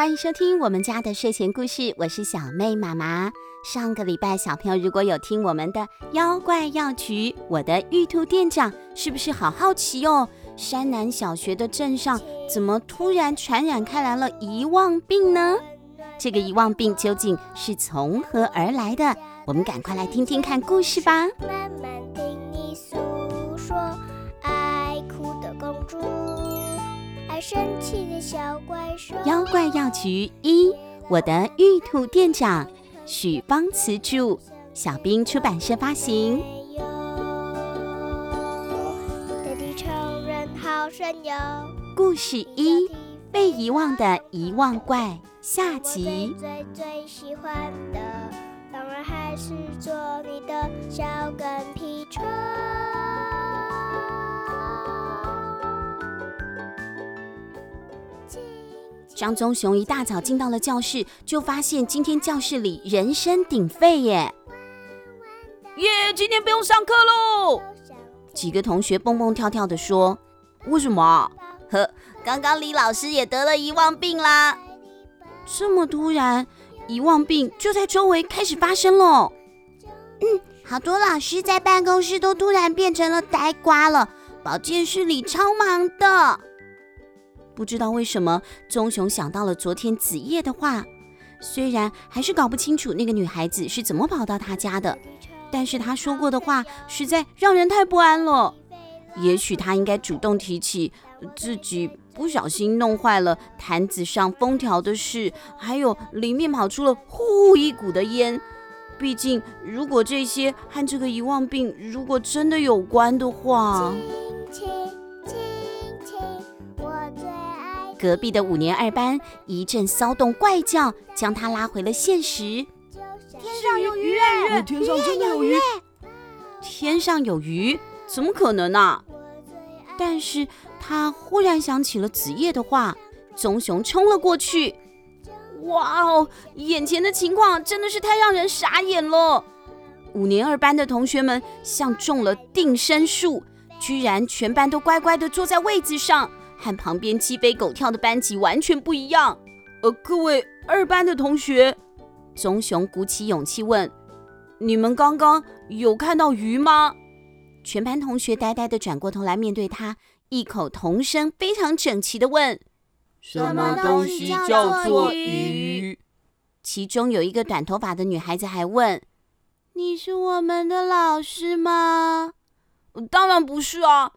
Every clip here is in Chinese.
欢迎收听我们家的睡前故事，我是小妹妈妈。上个礼拜，小朋友如果有听我们的妖怪药局，我的玉兔店长是不是好好奇哦？山南小学的镇上怎么突然传染开来了遗忘病呢？这个遗忘病究竟是从何而来的？我们赶快来听听看故事吧。慢慢听你诉说，爱哭的公主，爱生气的小怪兽。妖怪药局一，我的玉兔店长，许芳慈着，小兵出版社发行。故事一：被遗忘的遗忘怪下集。最最喜欢的，当然还是做你的小跟屁虫。张棕熊一大早进到了教室，就发现今天教室里人声鼎沸耶！耶，今天不用上课喽！几个同学蹦蹦跳跳地说。为什么？呵，刚刚李老师也得了遗忘病啦！这么突然，遗忘病就在周围开始发生喽。嗯，好多老师在办公室都突然变成了呆瓜了，保健室里超忙的。不知道为什么，棕熊想到了昨天子夜的话，虽然还是搞不清楚那个女孩子是怎么跑到他家的，但是他说过的话实在让人太不安了。也许他应该主动提起自己不小心弄坏了坛子上封条的事，还有里面跑出了呼一股的烟。毕竟，如果这些和这个遗忘病如果真的有关的话，隔壁的五年二班一阵骚动怪叫，将他拉回了现实。天上有鱼，天上真的有鱼，天上有鱼。怎么可能呢、啊？但是他忽然想起了子夜的话，棕熊冲了过去。哇哦，眼前的情况真的是太让人傻眼了！五年二班的同学们像中了定身术，居然全班都乖乖的坐在位子上，和旁边鸡飞狗跳的班级完全不一样。呃，各位二班的同学，棕熊鼓起勇气问：“你们刚刚有看到鱼吗？”全班同学呆呆地转过头来面对他，异口同声、非常整齐地问：“什么东西叫做鱼？”其中有一个短头发的女孩子还问：“你是我们的老师吗？”“当然不是啊。”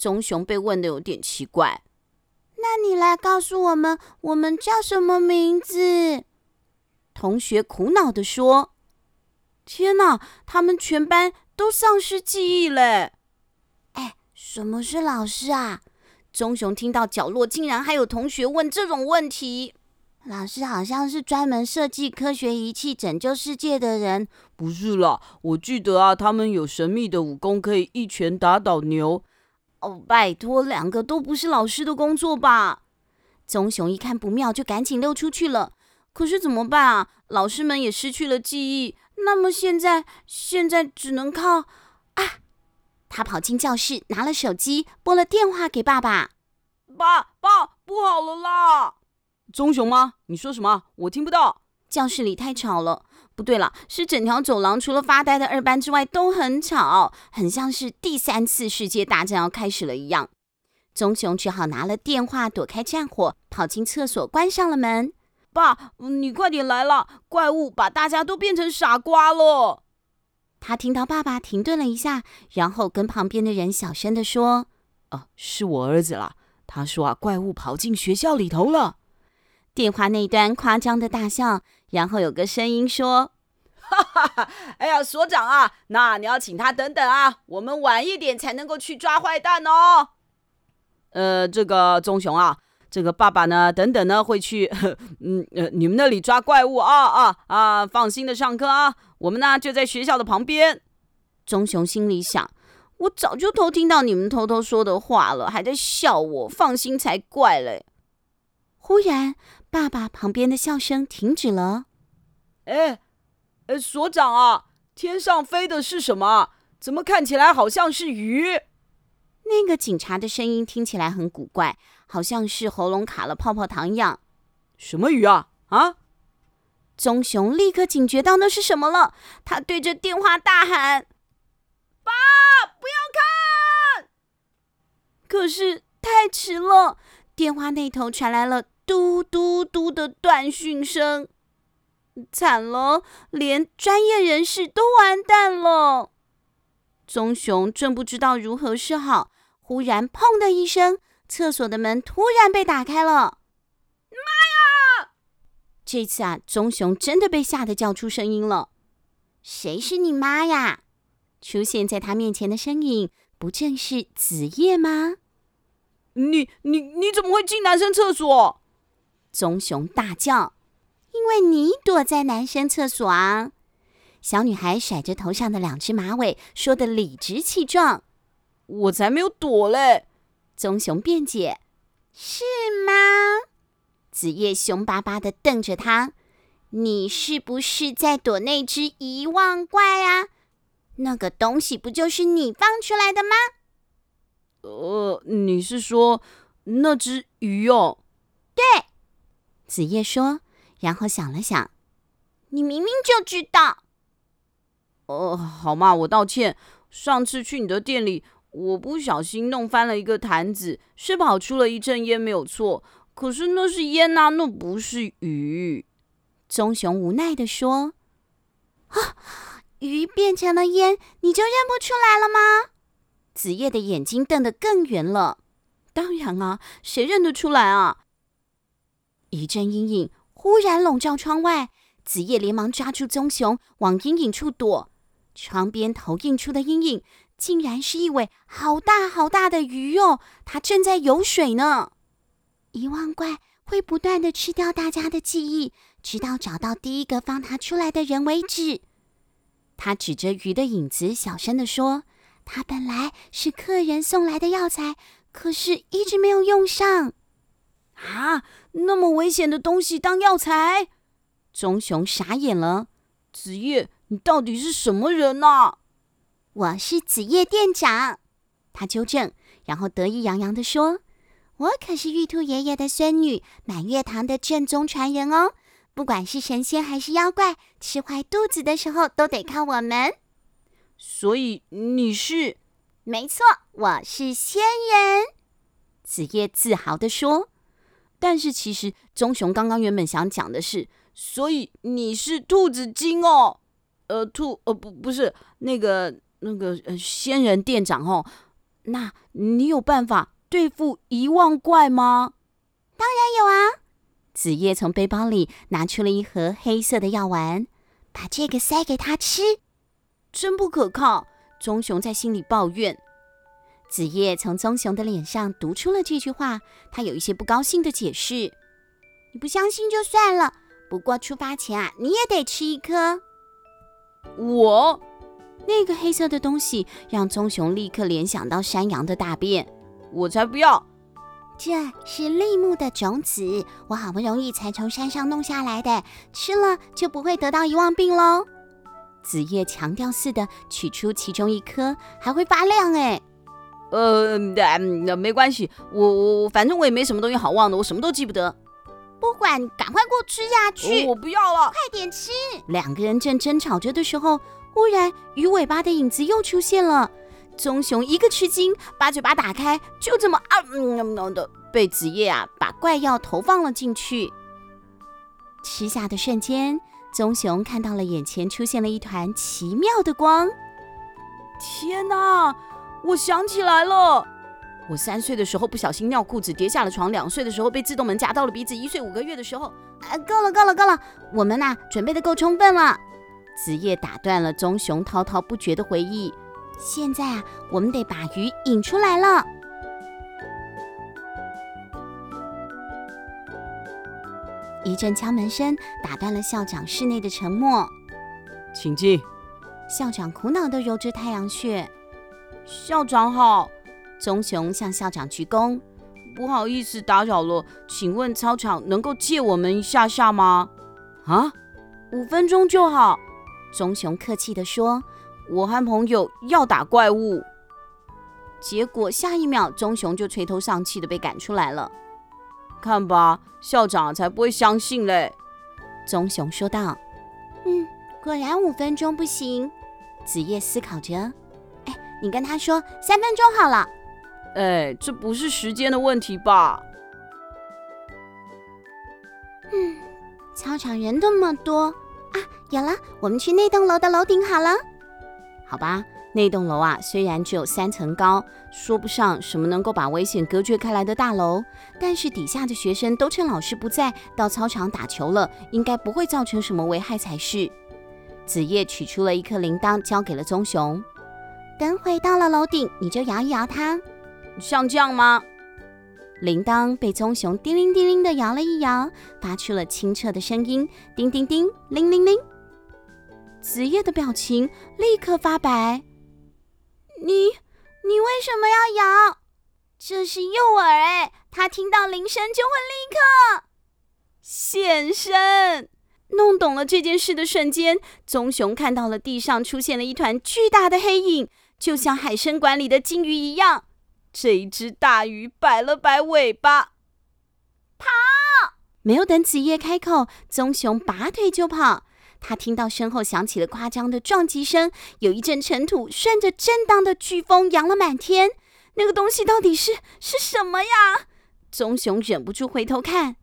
棕熊被问的有点奇怪。“那你来告诉我们，我们叫什么名字？”同学苦恼地说：“天哪，他们全班……”都丧失记忆嘞！哎，什么是老师啊？棕熊听到角落竟然还有同学问这种问题。老师好像是专门设计科学仪器拯救世界的人。不是啦，我记得啊，他们有神秘的武功，可以一拳打倒牛。哦，拜托，两个都不是老师的工作吧？棕熊一看不妙，就赶紧溜出去了。可是怎么办啊？老师们也失去了记忆。那么现在，现在只能靠啊！他跑进教室，拿了手机，拨了电话给爸爸。爸爸，不好了啦！棕熊吗？你说什么？我听不到。教室里太吵了。不对了，是整条走廊除了发呆的二班之外都很吵，很像是第三次世界大战要开始了一样。棕熊只好拿了电话，躲开战火，跑进厕所，关上了门。爸，你快点来了！怪物把大家都变成傻瓜了。他听到爸爸停顿了一下，然后跟旁边的人小声地说：“哦，是我儿子啦。他说啊，怪物跑进学校里头了。”电话那端夸张的大笑，然后有个声音说：“！哎呀，所长啊，那你要请他等等啊，我们晚一点才能够去抓坏蛋哦。”呃，这个棕熊啊。这个爸爸呢，等等呢会去，嗯呃，你们那里抓怪物啊啊啊！放心的上课啊，我们呢就在学校的旁边。棕熊心里想：我早就偷听到你们偷偷说的话了，还在笑我，放心才怪嘞。忽然，爸爸旁边的笑声停止了。哎，哎，所长啊，天上飞的是什么？怎么看起来好像是鱼？那个警察的声音听起来很古怪，好像是喉咙卡了泡泡糖一样。什么鱼啊？啊！棕熊立刻警觉到那是什么了，他对着电话大喊：“爸，不要看！”可是太迟了，电话那头传来了嘟嘟嘟的断讯声。惨了，连专业人士都完蛋了。棕熊正不知道如何是好，忽然“砰”的一声，厕所的门突然被打开了。妈呀！这次啊，棕熊真的被吓得叫出声音了。谁是你妈呀？出现在他面前的身影，不正是子夜吗？你、你、你怎么会进男生厕所？棕熊大叫。因为你躲在男生厕所啊！小女孩甩着头上的两只马尾，说的理直气壮。我才没有躲嘞！棕熊辩解。是吗？子夜凶巴巴的瞪着他。你是不是在躲那只遗忘怪啊？那个东西不就是你放出来的吗？呃，你是说那只鱼哦？对，子夜说。然后想了想，你明明就知道。哦，好嘛，我道歉。上次去你的店里，我不小心弄翻了一个坛子，是跑出了一阵烟，没有错。可是那是烟呐，那不是鱼。棕熊无奈地说：“啊，鱼变成了烟，你就认不出来了吗？”子夜的眼睛瞪得更圆了。当然啊，谁认得出来啊？一阵阴影。忽然笼罩窗外，子夜连忙抓住棕熊，往阴影处躲。窗边投映出的阴影，竟然是一尾好大好大的鱼哦！它正在游水呢。遗忘怪会不断的吃掉大家的记忆，直到找到第一个放它出来的人为止。他指着鱼的影子，小声的说：“它本来是客人送来的药材，可是一直没有用上。”啊！那么危险的东西当药材，棕熊傻眼了。子夜，你到底是什么人呐？我是子夜店长，他纠正，然后得意洋洋地说：“我可是玉兔爷爷的孙女，满月堂的正宗传人哦。不管是神仙还是妖怪，吃坏肚子的时候都得靠我们。所以你是？没错，我是仙人。”子夜自豪地说。但是其实棕熊刚刚原本想讲的是，所以你是兔子精哦，呃，兔呃不不是那个那个呃仙人店长哦，那你有办法对付遗忘怪吗？当然有啊！子夜从背包里拿出了一盒黑色的药丸，把这个塞给他吃，真不可靠。棕熊在心里抱怨。子夜从棕熊的脸上读出了这句话，他有一些不高兴的解释：“你不相信就算了，不过出发前啊，你也得吃一颗。”我那个黑色的东西让棕熊立刻联想到山羊的大便，我才不要！这是櫟木的种子，我好不容易才从山上弄下来的，吃了就不会得到遗忘病喽。子夜强调似的取出其中一颗，还会发亮哎。呃，那没关系，我我反正我也没什么东西好忘的，我什么都记不得。不管，赶快给我吃下去！我不要了，快点吃！两个人正争吵着的时候，忽然鱼尾巴的影子又出现了。棕熊一个吃惊，把嘴巴打开，就这么啊嗯嗯的被子夜啊把怪药投放了进去。吃下的瞬间，棕熊看到了眼前出现了一团奇妙的光。天哪！我想起来了，我三岁的时候不小心尿裤子跌下了床，两岁的时候被自动门夹到了鼻子，一岁五个月的时候，啊，够了够了够了，我们呐、啊、准备的够充分了。子夜打断了棕熊滔滔不绝的回忆，现在啊，我们得把鱼引出来了。一阵敲门声打断了校长室内的沉默，请进。校长苦恼的揉着太阳穴。校长好，棕熊向校长鞠躬。不好意思打扰了，请问操场能够借我们一下下吗？啊，五分钟就好。棕熊客气地说：“我和朋友要打怪物。”结果下一秒，棕熊就垂头丧气地被赶出来了。看吧，校长才不会相信嘞。”棕熊说道。“嗯，果然五分钟不行。”子夜思考着。“，你跟他说三分钟好了。”“哎，这不是时间的问题吧？”“嗯，操场人那么多啊，有了，我们去那栋楼的楼顶好了。”“好吧。”那栋楼啊，虽然只有三层高，说不上什么能够把危险隔绝开来的大楼，但是底下的学生都趁老师不在到操场打球了，应该不会造成什么危害才是。子夜取出了一颗铃铛，交给了棕熊。等会到了楼顶，你就摇一摇它，像这样吗？铃铛被棕熊叮铃叮铃的摇了一摇，发出了清澈的声音，叮叮叮，铃铃铃。子夜的表情立刻发白。你你为什么要摇？这是诱饵哎，他听到铃声就会立刻现身。弄懂了这件事的瞬间，棕熊看到了地上出现了一团巨大的黑影，就像海参馆里的金鱼一样。这一只大鱼摆了摆尾巴，跑！没有等子夜开口，棕熊拔腿就跑。他听到身后响起了夸张的撞击声，有一阵尘土顺着震荡的飓风扬了满天。那个东西到底是是什么呀？棕熊忍不住回头看，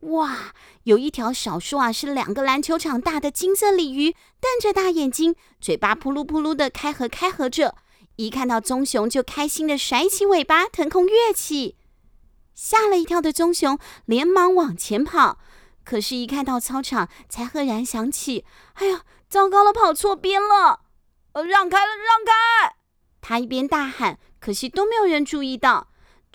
哇，有一条少说啊是两个篮球场大的金色鲤鱼，瞪着大眼睛，嘴巴噗噜噗噜的开合开合着，一看到棕熊就开心的甩起尾巴腾空跃起。吓了一跳的棕熊连忙往前跑。可是，一看到操场，才赫然想起，哎呀，糟糕了，跑错边了！呃，让开了，让开！他一边大喊，可惜都没有人注意到。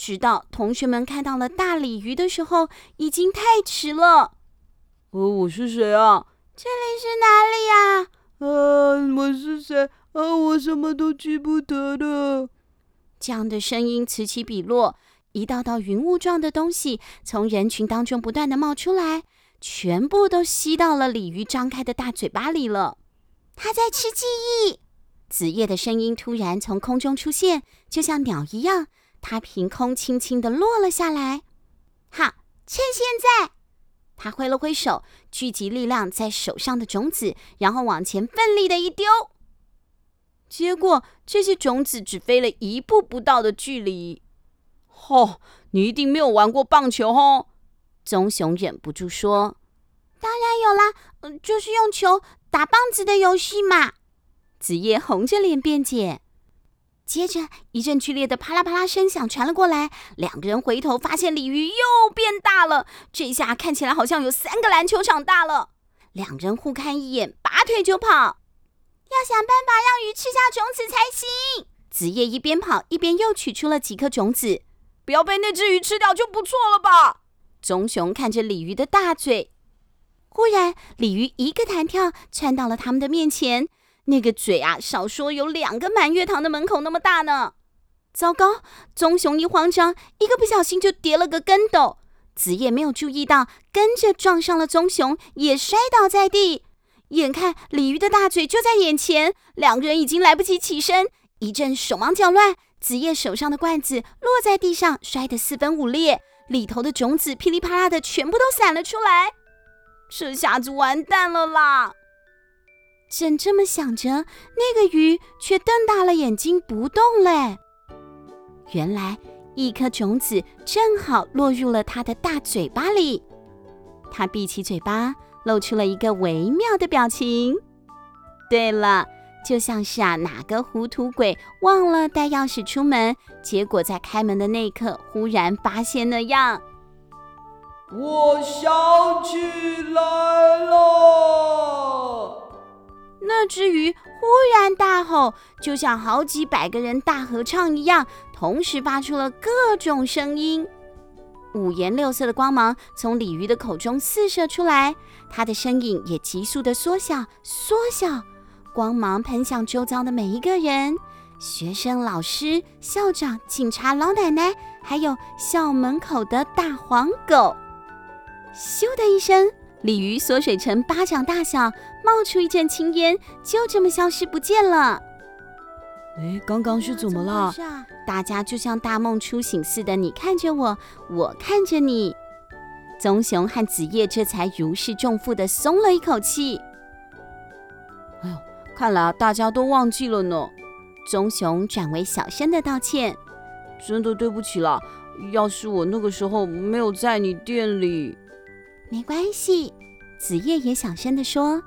直到同学们看到了大鲤鱼的时候，已经太迟了。呃，我是谁啊？这里是哪里呀？呃，我是谁？呃，我什么都记不得了。这样的声音此起彼落，一道道云雾状的东西从人群当中不断的冒出来。全部都吸到了鲤鱼张开的大嘴巴里了。它在吃记忆。子夜的声音突然从空中出现，就像鸟一样，它凭空轻轻地落了下来。好，趁现在，他挥了挥手，聚集力量在手上的种子，然后往前奋力的一丢。结果这些种子只飞了一步不到的距离。哦，你一定没有玩过棒球哦。棕熊忍不住说：“当然有啦，嗯，就是用球打棒子的游戏嘛。”子夜红着脸辩解。接着，一阵剧烈的啪啦啪啦声响传了过来，两个人回头发现鲤鱼又变大了，这下看起来好像有三个篮球场大了。两人互看一眼，拔腿就跑，要想办法让鱼吃下种子才行。子夜一边跑一边又取出了几颗种子，不要被那只鱼吃掉就不错了吧。棕熊看着鲤鱼的大嘴，忽然鲤鱼一个弹跳窜到了他们的面前。那个嘴啊，少说有两个满月堂的门口那么大呢。糟糕！棕熊一慌张，一个不小心就跌了个跟斗。子夜没有注意到，跟着撞上了棕熊，也摔倒在地。眼看鲤鱼的大嘴就在眼前，两个人已经来不及起身，一阵手忙脚乱，子夜手上的罐子落在地上，摔得四分五裂。里头的种子噼里啪啦的全部都散了出来，这下子完蛋了啦！正这么想着，那个鱼却瞪大了眼睛不动嘞。原来一颗种子正好落入了它的大嘴巴里，它闭起嘴巴，露出了一个微妙的表情。对了。就像是啊，哪个糊涂鬼忘了带钥匙出门，结果在开门的那一刻忽然发现那样。我想起来了，那只鱼忽然大吼，就像好几百个人大合唱一样，同时发出了各种声音，五颜六色的光芒从鲤鱼的口中四射出来，它的身影也急速的缩小，缩小。光芒喷向周遭的每一个人，学生、老师、校长、警察、老奶奶，还有校门口的大黄狗。咻的一声，鲤鱼缩水成巴掌大小，冒出一阵青烟，就这么消失不见了。哎，刚刚是怎么了？大家就像大梦初醒似的，你看着我，我看着你。棕熊和子夜这才如释重负的松了一口气。哎呦，看来大家都忘记了呢。棕熊转为小声的道歉：“真的对不起了，要是我那个时候没有在你店里……没关系。”子夜也小声的说：“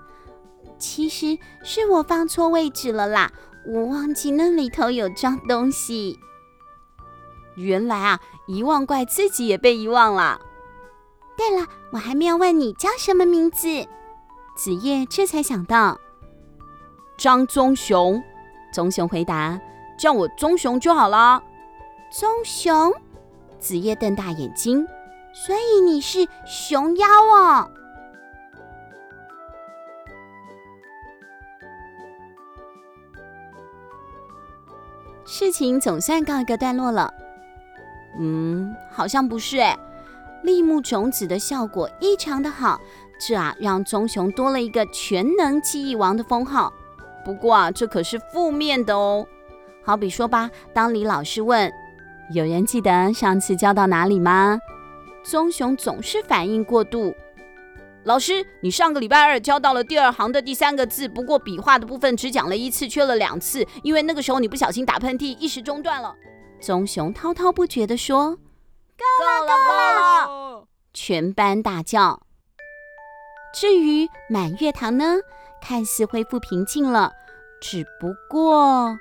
其实是我放错位置了啦，我忘记那里头有装东西。原来啊，遗忘怪自己也被遗忘了。对了，我还没有问你叫什么名字。”子夜这才想到，张棕熊。棕熊回答：“叫我棕熊就好了。”棕熊，子夜瞪大眼睛，所以你是熊妖哦。事情总算告一个段落了。嗯，好像不是哎。立木种子的效果异常的好，这啊让棕熊多了一个全能记忆王的封号。不过啊，这可是负面的哦。好比说吧，当李老师问：“有人记得上次教到哪里吗？”棕熊总是反应过度。老师，你上个礼拜二教到了第二行的第三个字，不过笔画的部分只讲了一次，缺了两次，因为那个时候你不小心打喷嚏，一时中断了。棕熊滔滔不绝地说：“够了，够了！”全班大叫。至于满月堂呢，看似恢复平静了，只不过……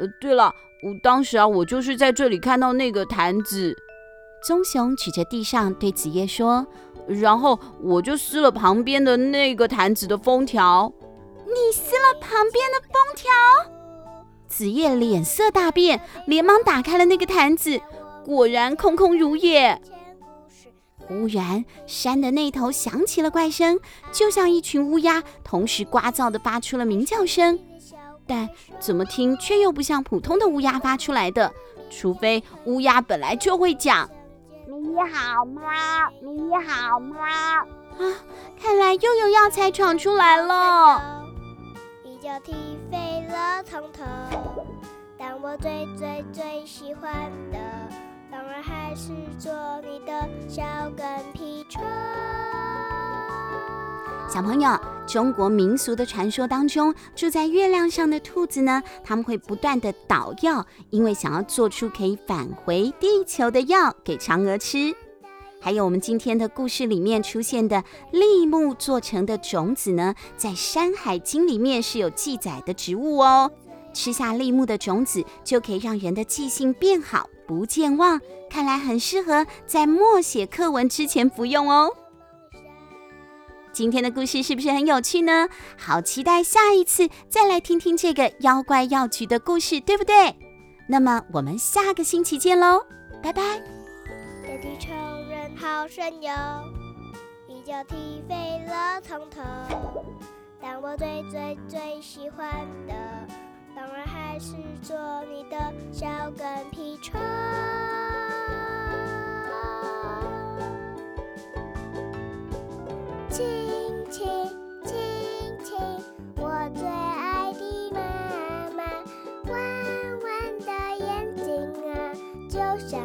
呃，对了，我当时啊，我就是在这里看到那个坛子。棕熊指着地上对子夜说。然后我就撕了旁边的那个坛子的封条。你撕了旁边的封条？子夜脸色大变，连忙打开了那个坛子，果然空空如也。忽然，山的那头响起了怪声，就像一群乌鸦同时聒噪地发出了鸣叫声，但怎么听却又不像普通的乌鸦发出来的，除非乌鸦本来就会讲。你好吗？你好吗？啊，看来又有药材闯出来了。一脚踢飞了从头，但我最最最喜欢的，当然还是做你的小跟屁虫。小朋友，中国民俗的传说当中，住在月亮上的兔子呢，他们会不断地捣药，因为想要做出可以返回地球的药给嫦娥吃。还有我们今天的故事里面出现的栗木做成的种子呢，在《山海经》里面是有记载的植物哦。吃下栗木的种子，就可以让人的记性变好，不健忘。看来很适合在默写课文之前服用哦。今天的故事是不是很有趣呢？好期待下一次再来听听这个妖怪药局的故事，对不对？那么我们下个星期见喽，拜拜。爹地球人好神勇，一脚踢飞了从头。但我最最最喜欢的，当然还是做你的小跟屁虫。亲亲亲亲，我最爱的妈妈，弯弯的眼睛啊，就像